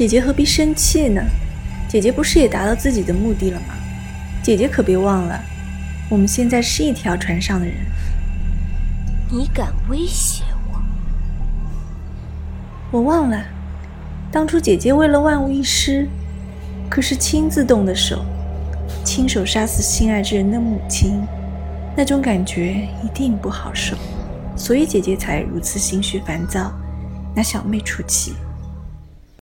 姐姐何必生气呢？姐姐不是也达到自己的目的了吗？姐姐可别忘了我们现在是一条船上的人。你敢威胁我？我忘了当初姐姐为了万无一失可是亲自动的手亲手杀死心爱之人的母亲那种感觉一定不好受所以姐姐才如此心绪烦躁拿小妹出气。